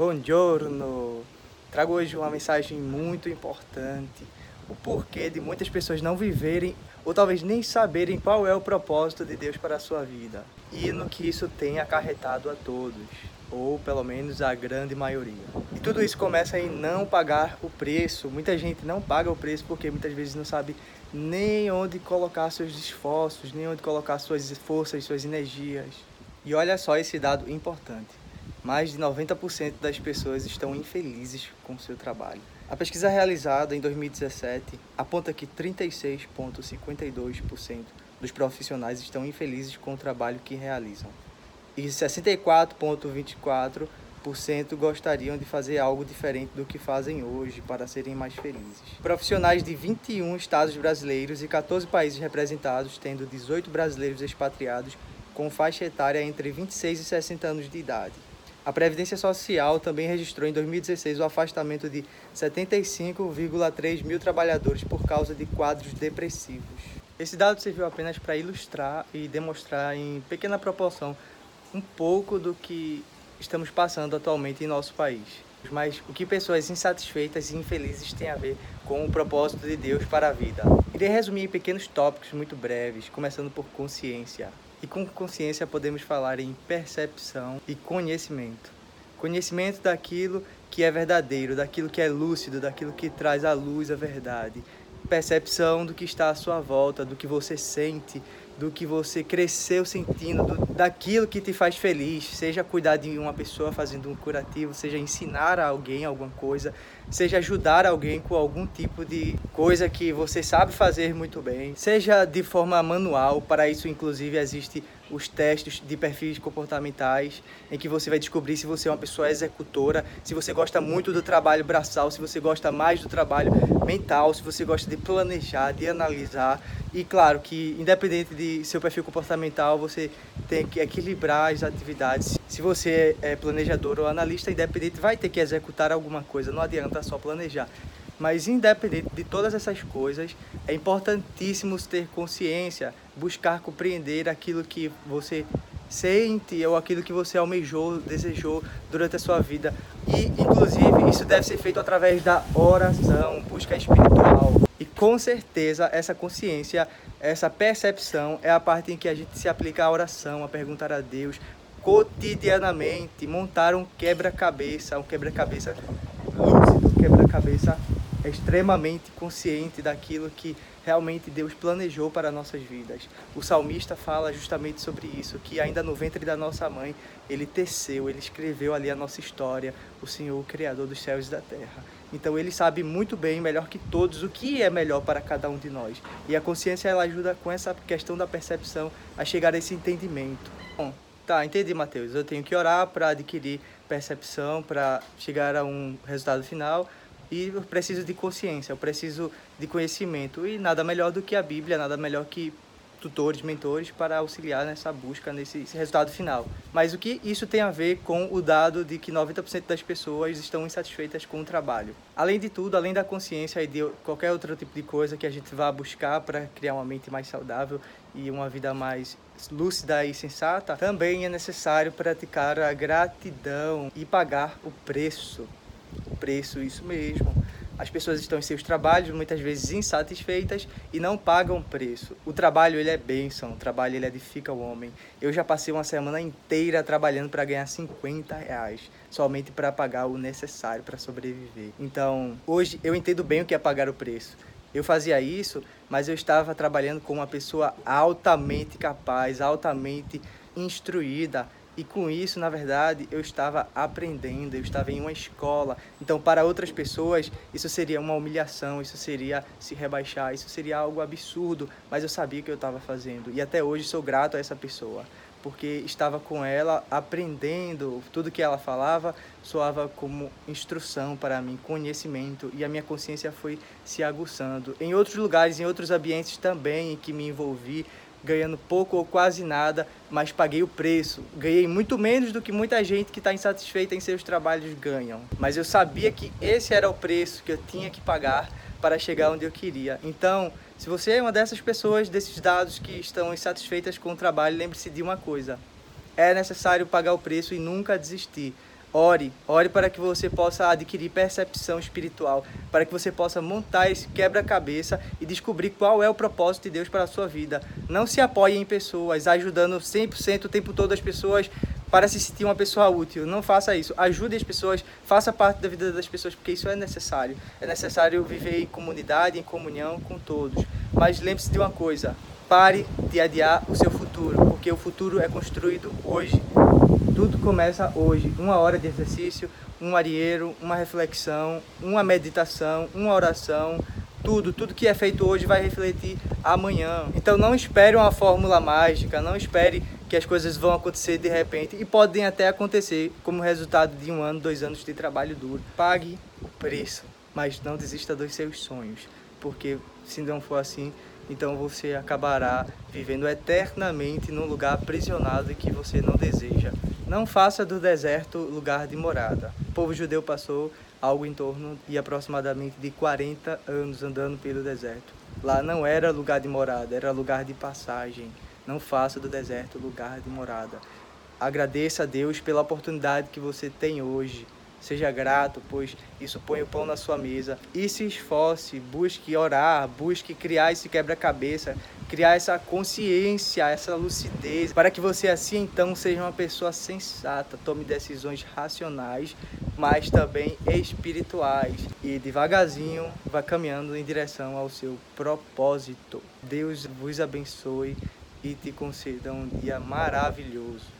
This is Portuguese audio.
Buongiorno! Trago hoje uma mensagem muito importante. O porquê de muitas pessoas não viverem ou talvez nem saberem qual é o propósito de Deus para a sua vida e no que isso tem acarretado a todos, ou pelo menos a grande maioria. E tudo isso começa em não pagar o preço. Muita gente não paga o preço porque muitas vezes não sabe nem onde colocar seus esforços, nem onde colocar suas forças, suas energias. E olha só esse dado importante mais de 90% das pessoas estão infelizes com seu trabalho. A pesquisa realizada em 2017 aponta que 36,52% dos profissionais estão infelizes com o trabalho que realizam. E 64,24% gostariam de fazer algo diferente do que fazem hoje para serem mais felizes. Profissionais de 21 estados brasileiros e 14 países representados, tendo 18 brasileiros expatriados com faixa etária entre 26 e 60 anos de idade a Previdência Social também registrou em 2016 o afastamento de 75,3 mil trabalhadores por causa de quadros depressivos. Esse dado serviu apenas para ilustrar e demonstrar em pequena proporção um pouco do que estamos passando atualmente em nosso país. Mas o que pessoas insatisfeitas e infelizes têm a ver com o propósito de Deus para a vida? Irei resumir em pequenos tópicos muito breves, começando por consciência. E com consciência podemos falar em percepção e conhecimento. Conhecimento daquilo que é verdadeiro, daquilo que é lúcido, daquilo que traz à luz a verdade. Percepção do que está à sua volta, do que você sente, do que você cresceu sentindo, do, daquilo que te faz feliz, seja cuidar de uma pessoa fazendo um curativo, seja ensinar a alguém alguma coisa, seja ajudar alguém com algum tipo de coisa que você sabe fazer muito bem, seja de forma manual, para isso inclusive existe os testes de perfis comportamentais, em que você vai descobrir se você é uma pessoa executora, se você gosta muito do trabalho braçal, se você gosta mais do trabalho mental, se você gosta de planejar, de analisar. E claro que, independente de seu perfil comportamental, você tem que equilibrar as atividades. Se você é planejador ou analista, independente, vai ter que executar alguma coisa, não adianta só planejar. Mas independente de todas essas coisas, é importantíssimo ter consciência, buscar compreender aquilo que você sente ou aquilo que você almejou, desejou durante a sua vida. E inclusive isso deve ser feito através da oração, busca espiritual. E com certeza essa consciência, essa percepção é a parte em que a gente se aplica à oração, a perguntar a Deus cotidianamente, montar um quebra-cabeça, um quebra-cabeça lúcido, quebra-cabeça extremamente consciente daquilo que realmente Deus planejou para nossas vidas. O salmista fala justamente sobre isso, que ainda no ventre da nossa mãe, ele teceu, ele escreveu ali a nossa história, o Senhor, o Criador dos céus e da terra. Então ele sabe muito bem, melhor que todos, o que é melhor para cada um de nós. E a consciência ela ajuda com essa questão da percepção a chegar a esse entendimento. Bom, tá, entendi, Mateus. Eu tenho que orar para adquirir percepção, para chegar a um resultado final e eu preciso de consciência, eu preciso de conhecimento. E nada melhor do que a Bíblia, nada melhor que tutores, mentores para auxiliar nessa busca, nesse resultado final. Mas o que isso tem a ver com o dado de que 90% das pessoas estão insatisfeitas com o trabalho? Além de tudo, além da consciência e de qualquer outro tipo de coisa que a gente vá buscar para criar uma mente mais saudável e uma vida mais lúcida e sensata, também é necessário praticar a gratidão e pagar o preço o preço, isso mesmo. As pessoas estão em seus trabalhos, muitas vezes insatisfeitas e não pagam preço. O trabalho ele é bênção, o trabalho ele edifica o homem. Eu já passei uma semana inteira trabalhando para ganhar 50 reais, somente para pagar o necessário para sobreviver. Então, hoje eu entendo bem o que é pagar o preço. Eu fazia isso, mas eu estava trabalhando com uma pessoa altamente capaz, altamente instruída, e com isso, na verdade, eu estava aprendendo, eu estava em uma escola. Então, para outras pessoas, isso seria uma humilhação, isso seria se rebaixar, isso seria algo absurdo, mas eu sabia que eu estava fazendo. E até hoje sou grato a essa pessoa, porque estava com ela aprendendo, tudo que ela falava soava como instrução para mim, conhecimento, e a minha consciência foi se aguçando. Em outros lugares, em outros ambientes também em que me envolvi, ganhando pouco ou quase nada, mas paguei o preço. Ganhei muito menos do que muita gente que está insatisfeita em seus trabalhos ganham. Mas eu sabia que esse era o preço que eu tinha que pagar para chegar onde eu queria. Então, se você é uma dessas pessoas, desses dados que estão insatisfeitas com o trabalho, lembre-se de uma coisa: é necessário pagar o preço e nunca desistir. Ore, ore para que você possa adquirir percepção espiritual, para que você possa montar esse quebra-cabeça e descobrir qual é o propósito de Deus para a sua vida. Não se apoie em pessoas, ajudando 100% o tempo todo as pessoas para se sentir uma pessoa útil. Não faça isso. Ajude as pessoas, faça parte da vida das pessoas, porque isso é necessário. É necessário viver em comunidade, em comunhão com todos. Mas lembre-se de uma coisa: pare de adiar o seu futuro, porque o futuro é construído hoje. Tudo começa hoje. Uma hora de exercício, um arieiro, uma reflexão, uma meditação, uma oração. Tudo, tudo que é feito hoje vai refletir amanhã. Então não espere uma fórmula mágica, não espere que as coisas vão acontecer de repente e podem até acontecer como resultado de um ano, dois anos de trabalho duro. Pague o preço, mas não desista dos seus sonhos, porque se não for assim, então você acabará vivendo eternamente num lugar aprisionado que você não deseja. Não faça do deserto lugar de morada. O povo judeu passou algo em torno de aproximadamente de 40 anos andando pelo deserto. Lá não era lugar de morada, era lugar de passagem. Não faça do deserto lugar de morada. Agradeça a Deus pela oportunidade que você tem hoje Seja grato, pois isso põe o pão na sua mesa. E se esforce, busque orar, busque criar esse quebra-cabeça, criar essa consciência, essa lucidez, para que você assim então seja uma pessoa sensata, tome decisões racionais, mas também espirituais. E devagarzinho vá caminhando em direção ao seu propósito. Deus vos abençoe e te conceda um dia maravilhoso.